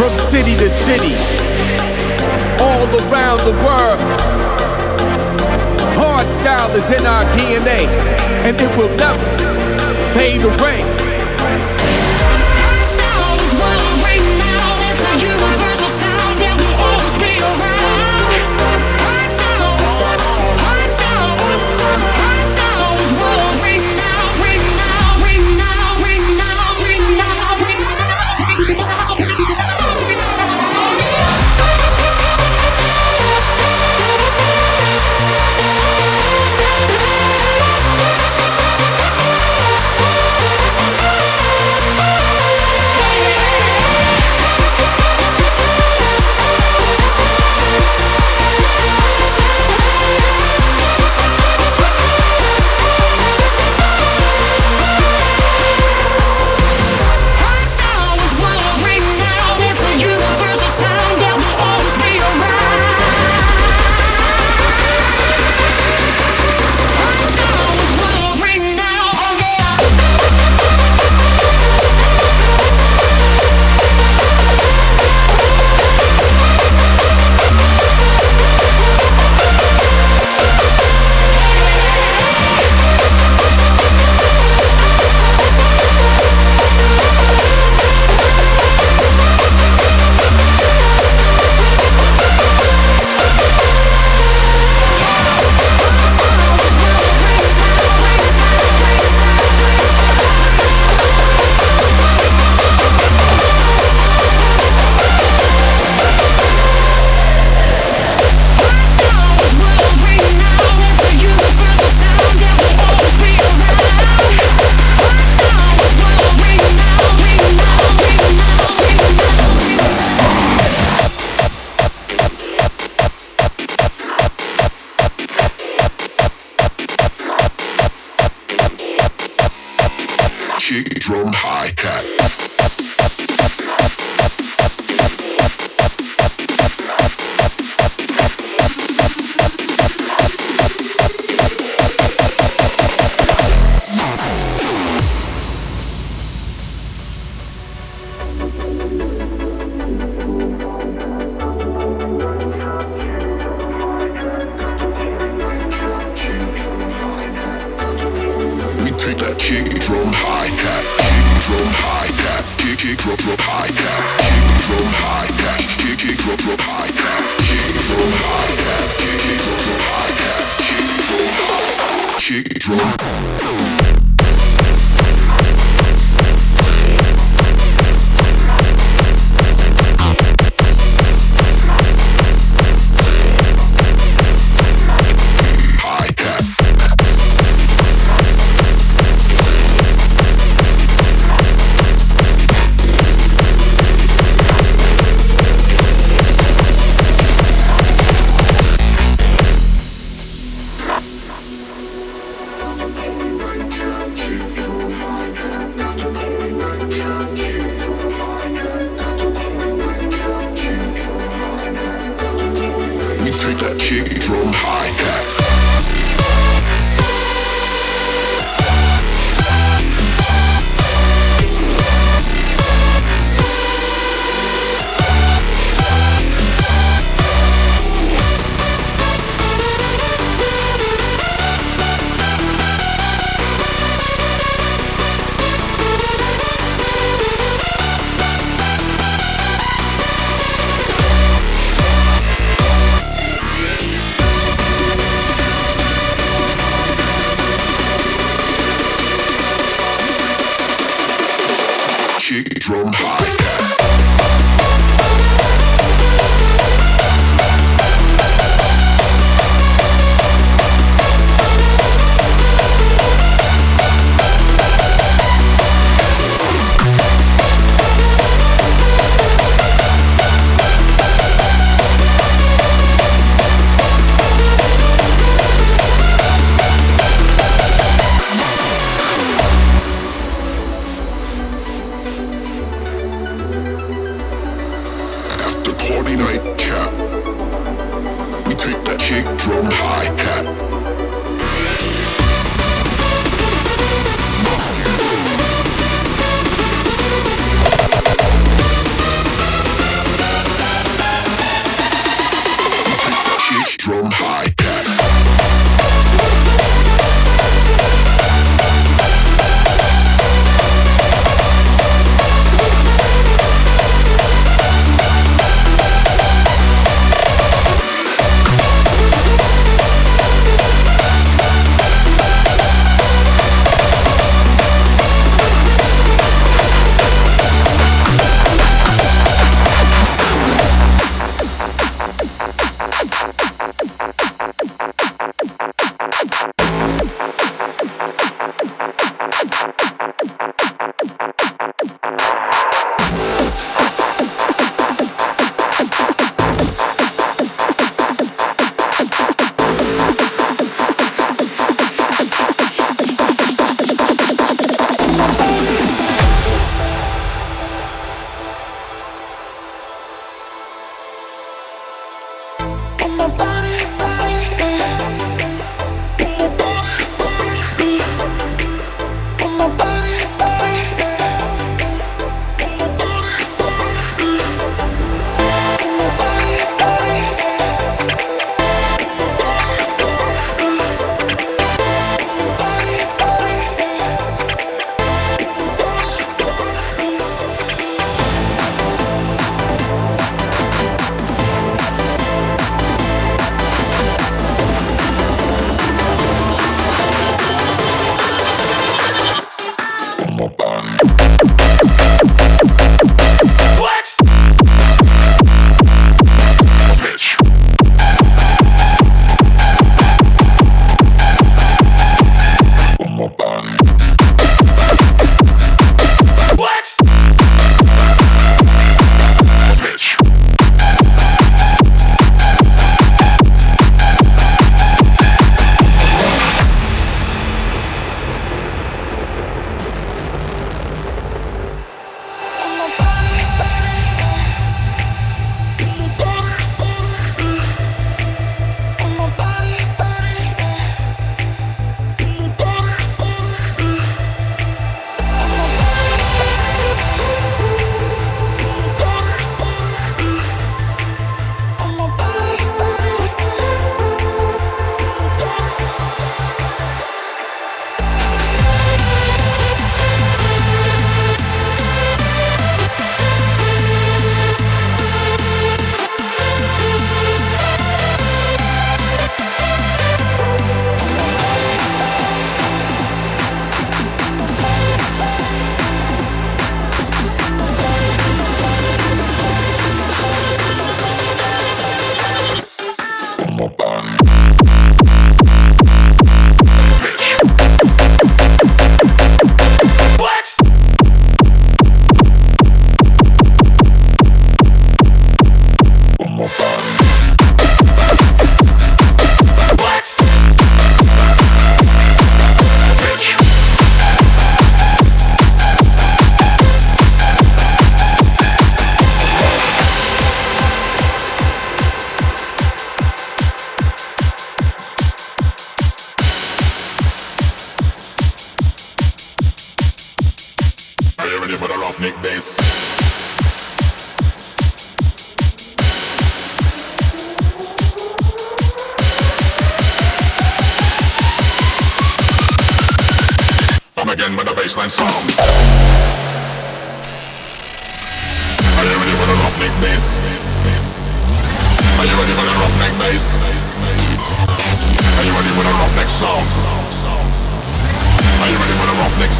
From city to city, all around the world. Hard style is in our DNA, and it will never fade away.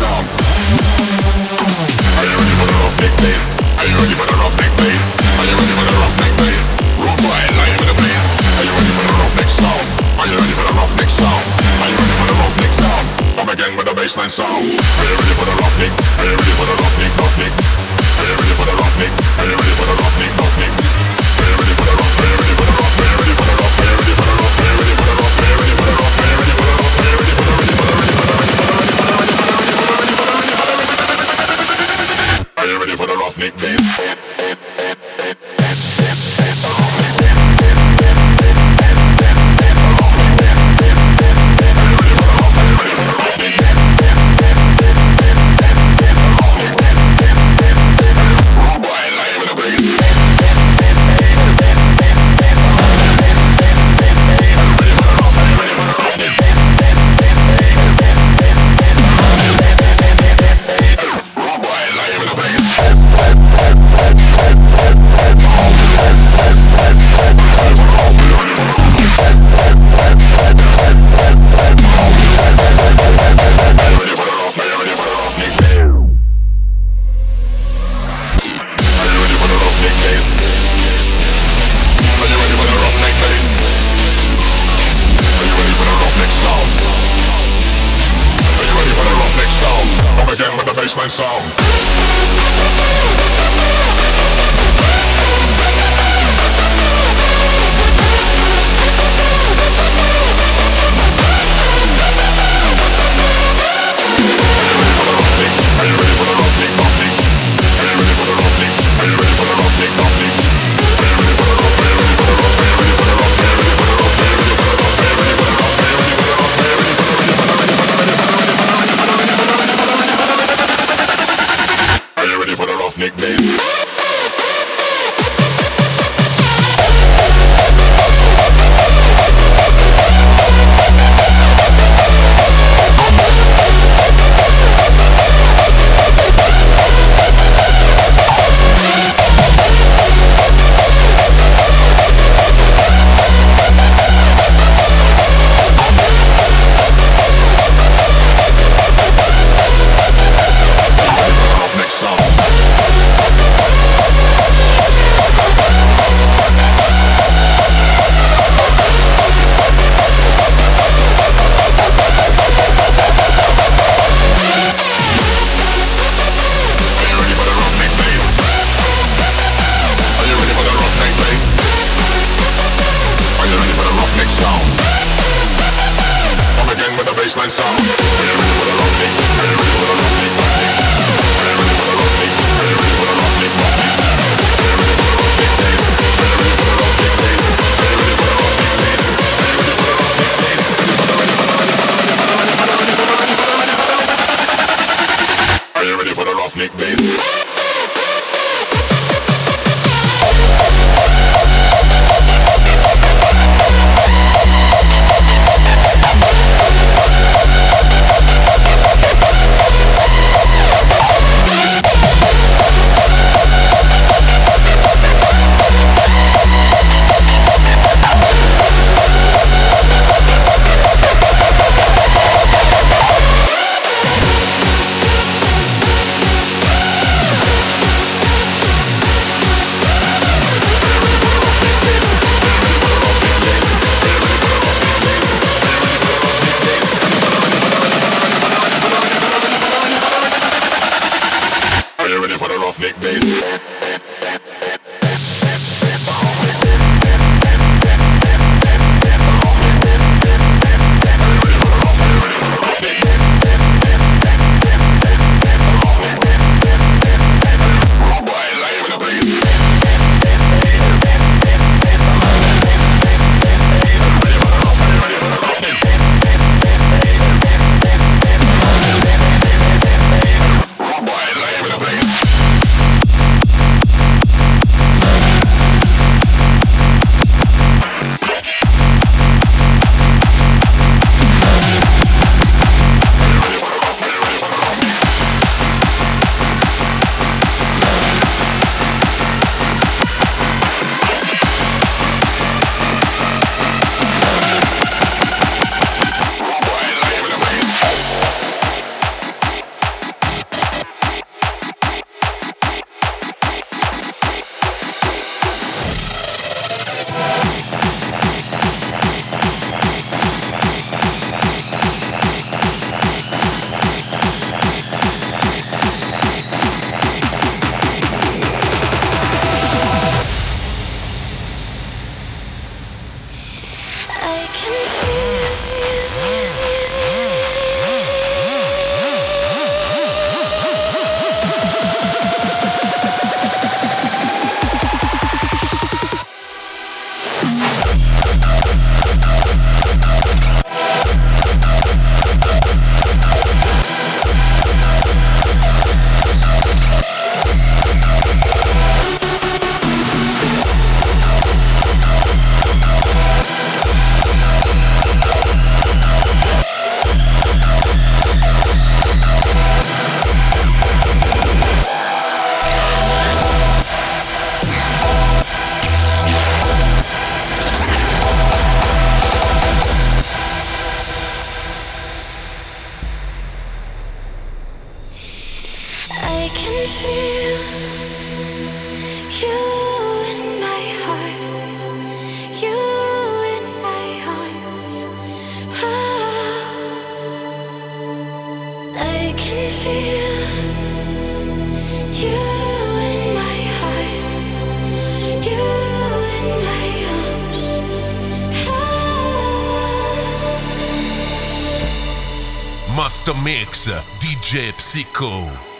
Are you ready for the rough neck bass? Are you ready for the rough neck bass? Are you ready for the rough neck bass? Rude boy, lying with a bass. Are you ready for the rough neck sound? Are you ready for the rough neck sound? Are you ready for the rough neck sound? Come again with the bassline sound. Are you ready for the Mexico.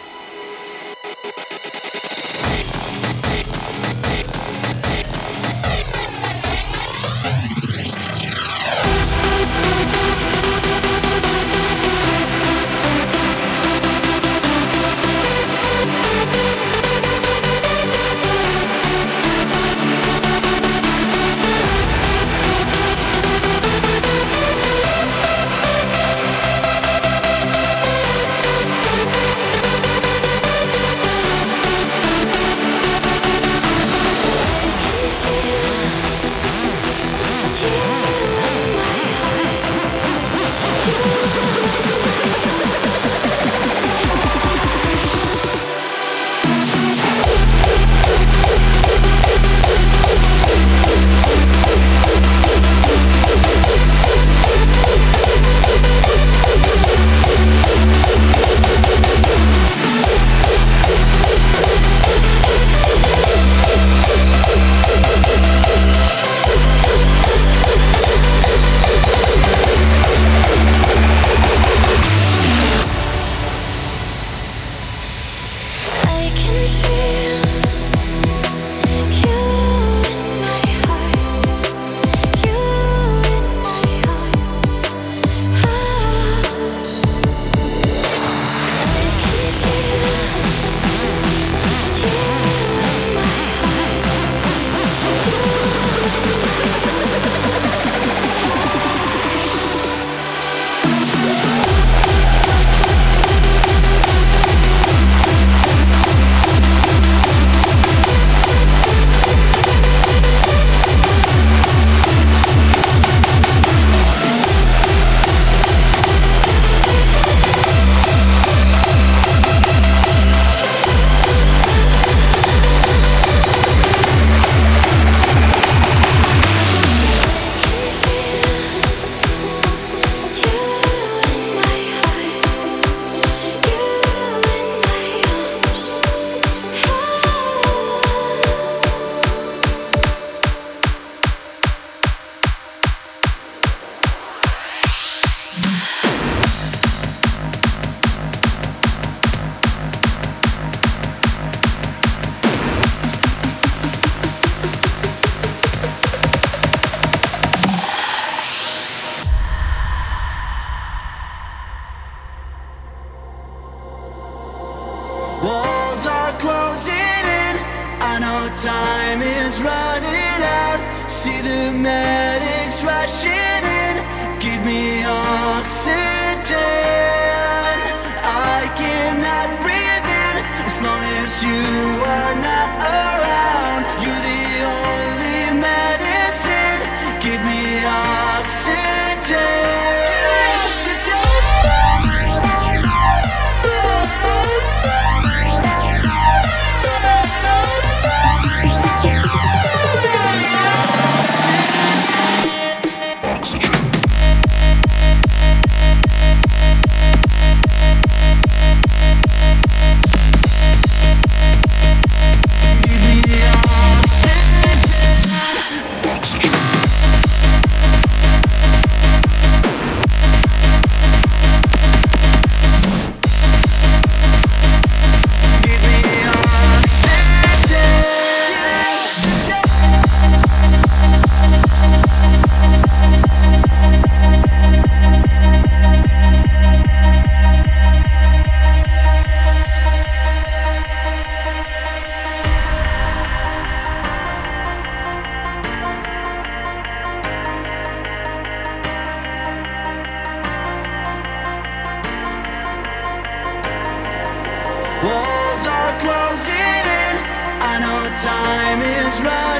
time is right.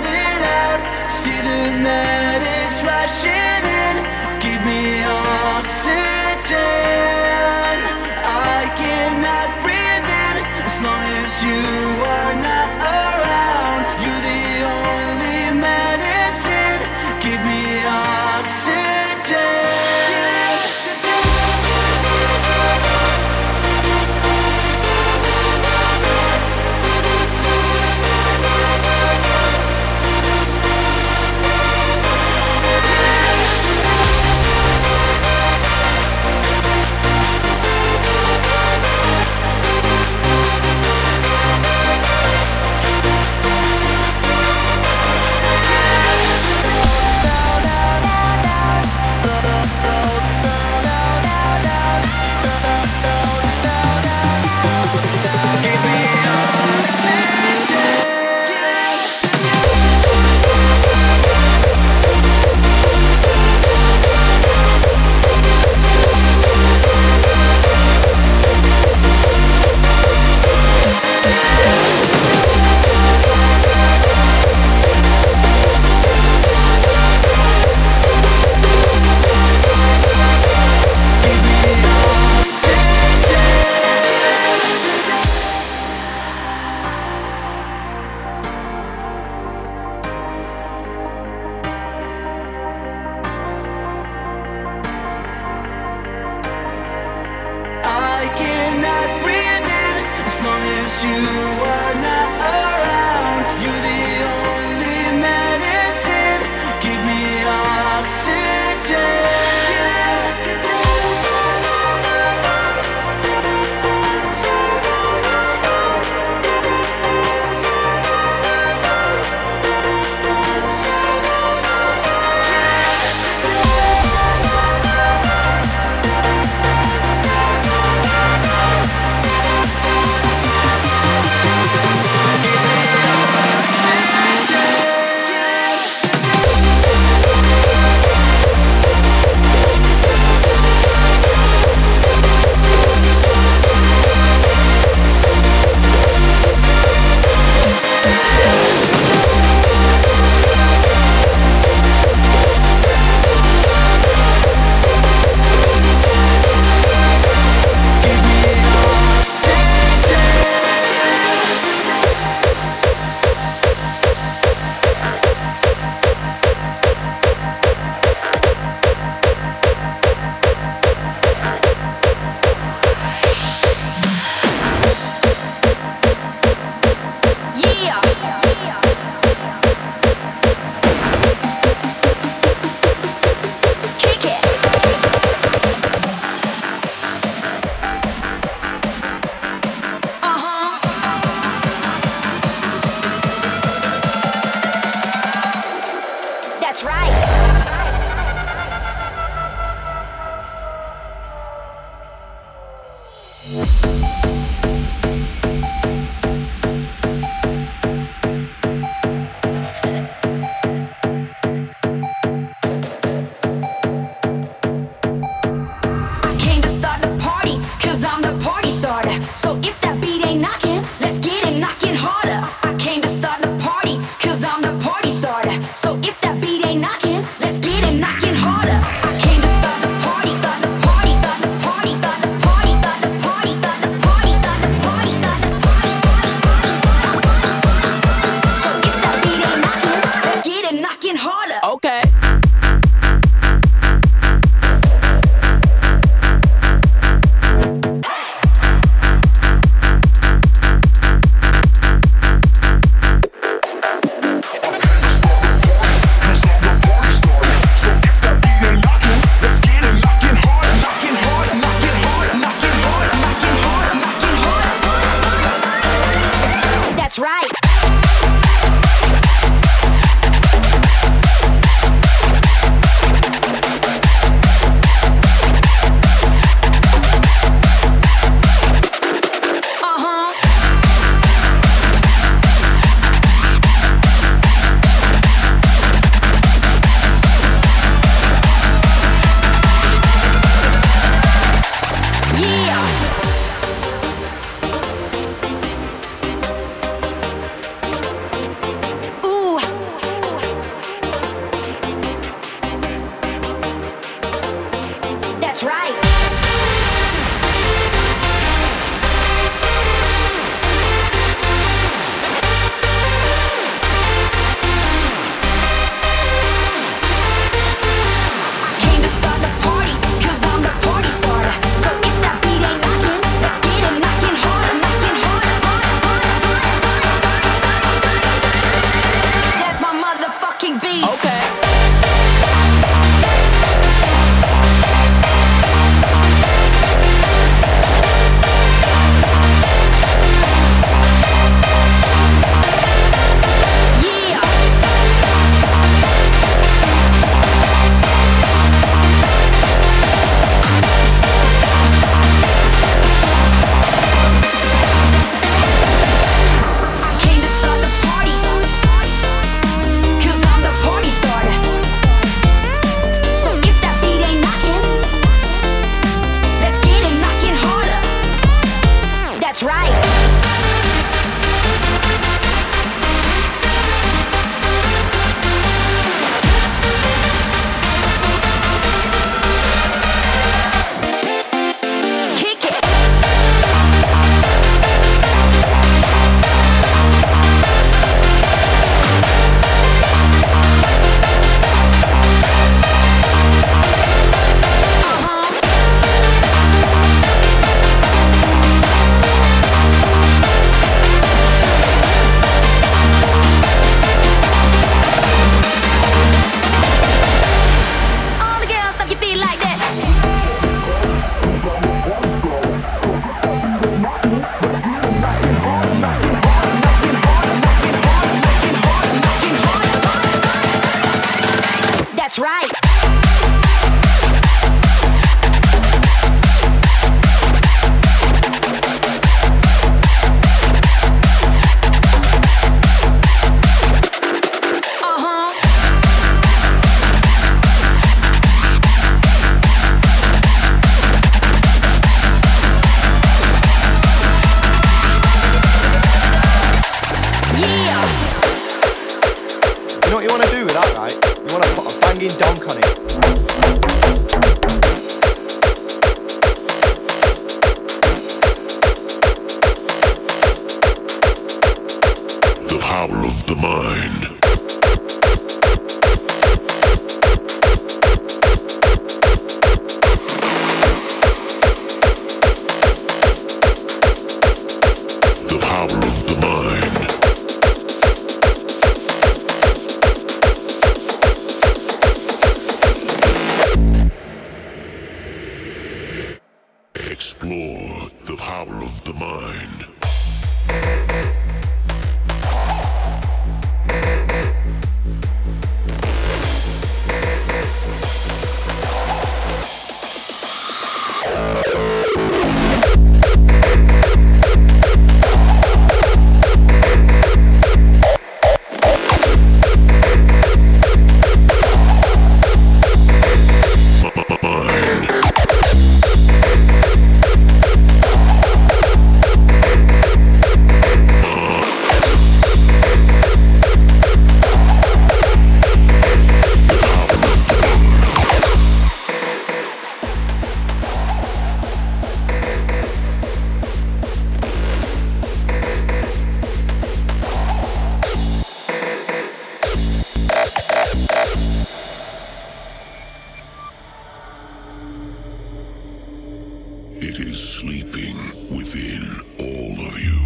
sleeping within all of you.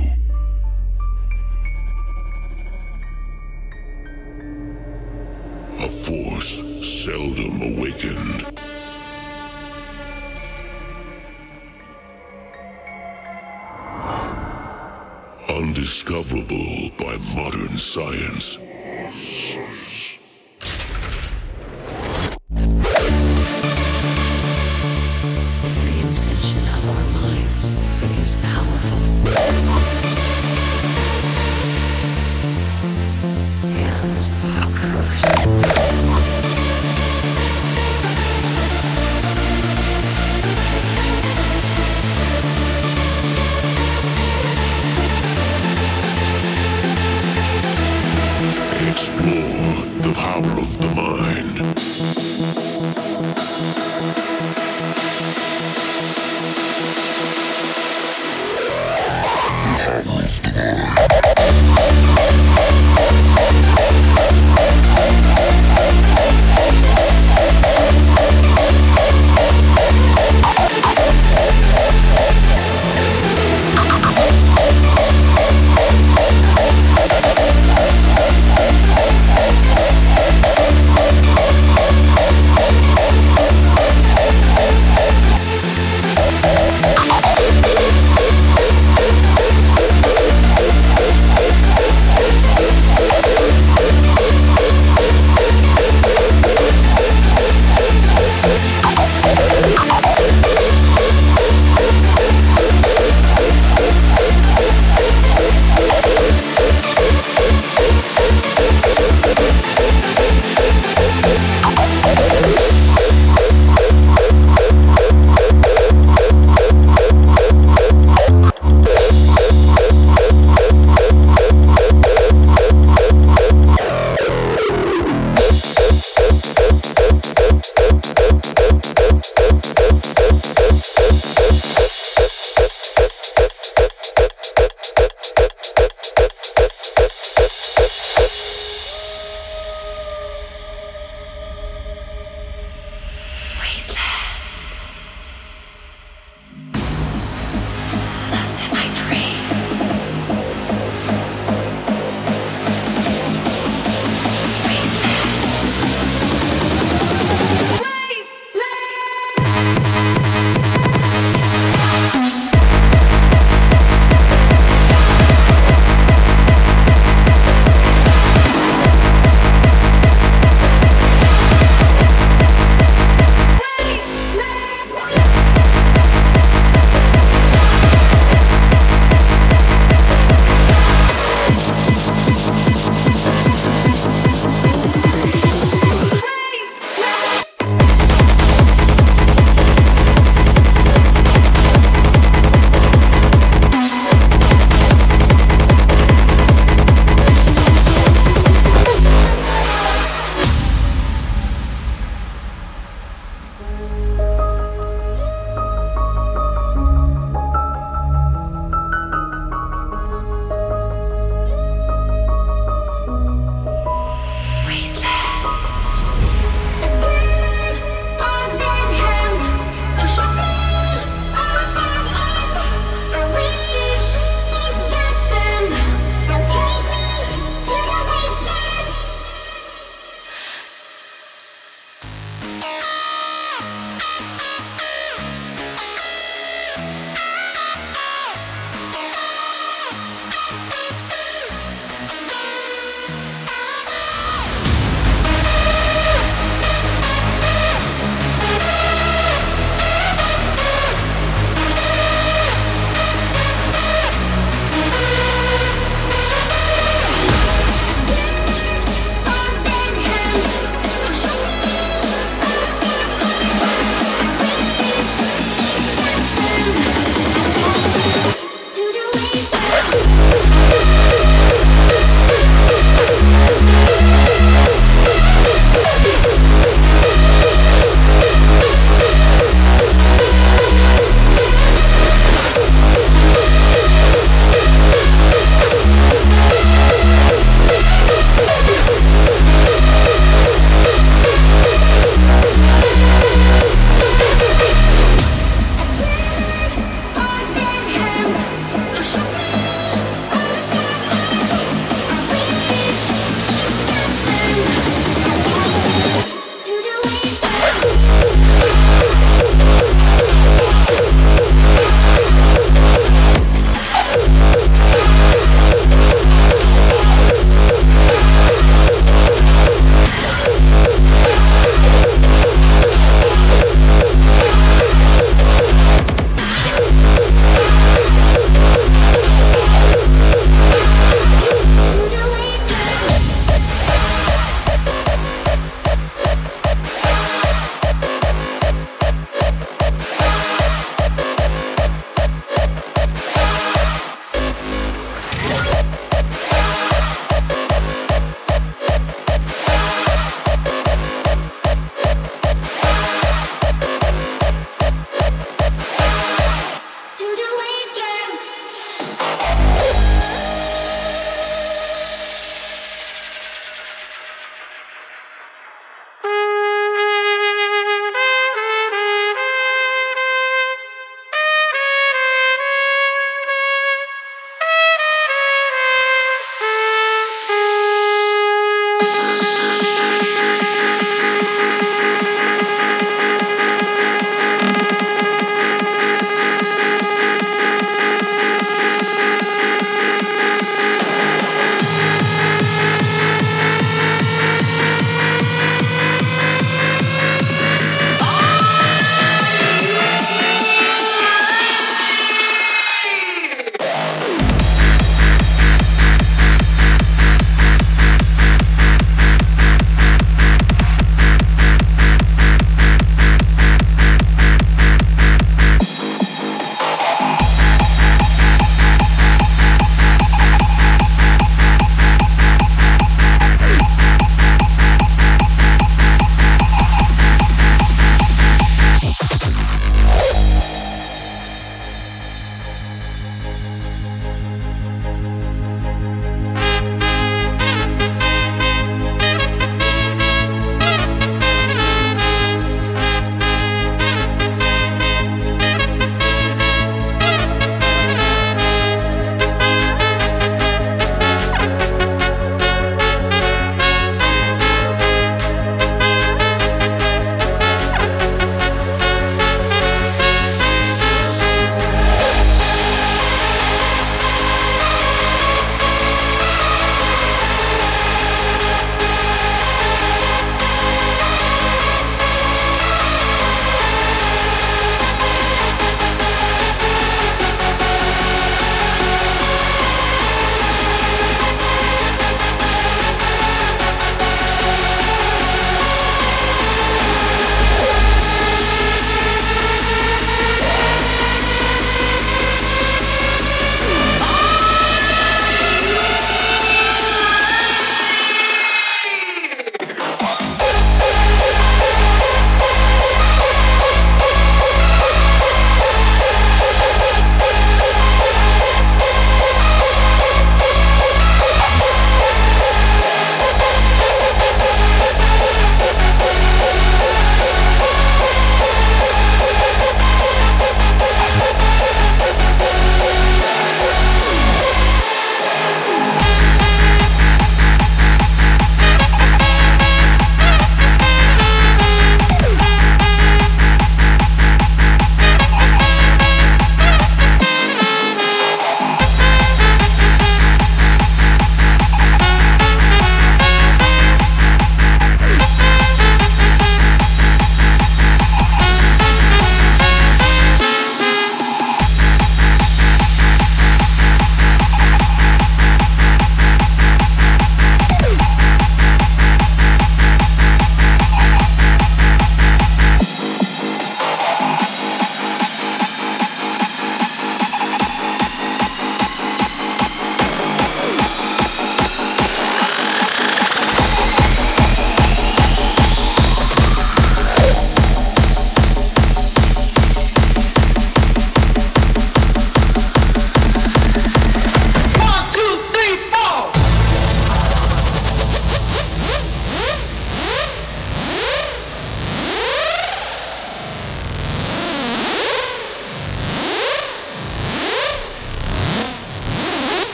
A force seldom awakened. Undiscoverable by modern science.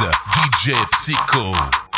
DJ Psycho.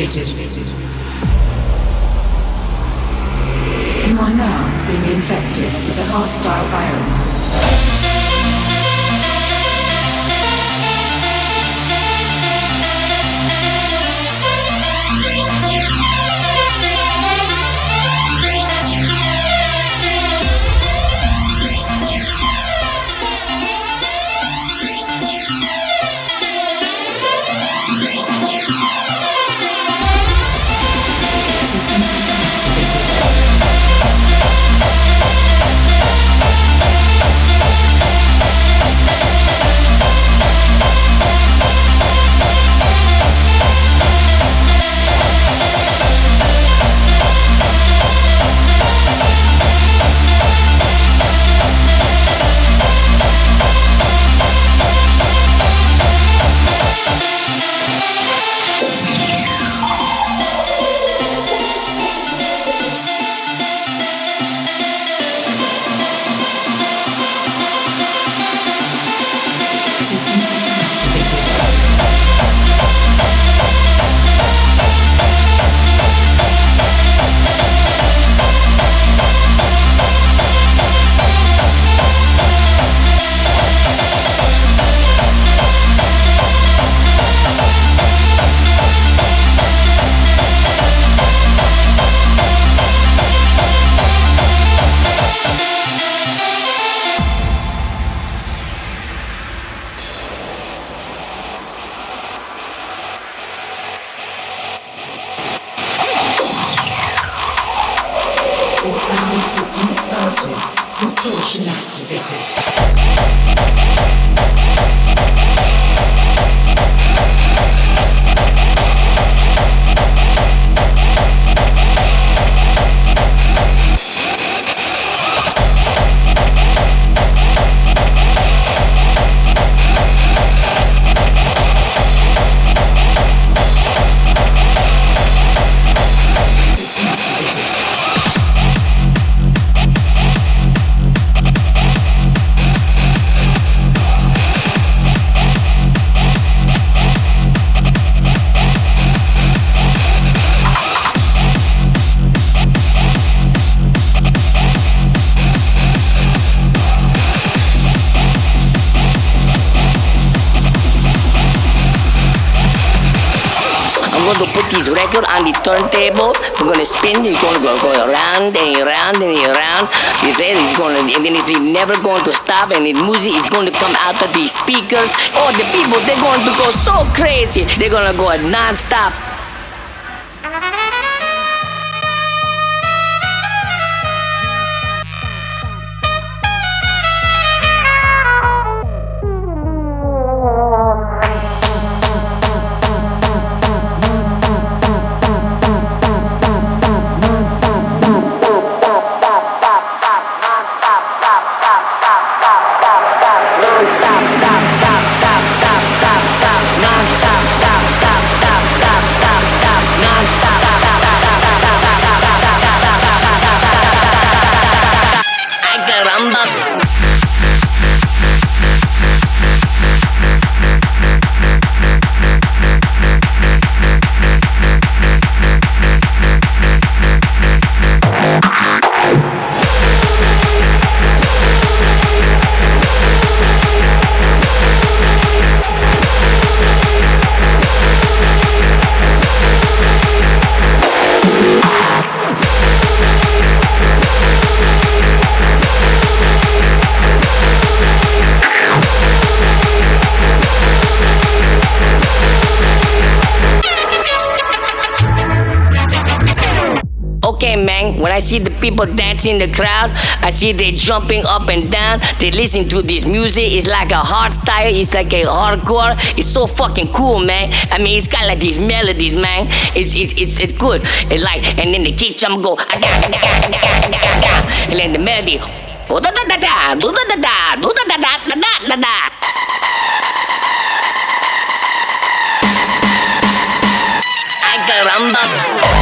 activated. You are now being infected with a hostile virus. Turntable. We're gonna spin it. It's gonna go, go around and around and around. You say it's gonna, and then it's never going to stop. And the music is going to come out of these speakers. All the people they're going to go so crazy. They're gonna go non-stop. See the people dancing in the crowd, I see they jumping up and down. They listen to this music. It's like a hard style. It's like a hardcore. It's so fucking cool, man. I mean, it's got like these melodies, man. It's it's it's, it's good. It's like, and then the kick drum go, "Ah-da, ah-da, ah-da, ah-da, ah-da," and then the melody, "Oh, da da da da, da da da, da da da da da da da. Caramba.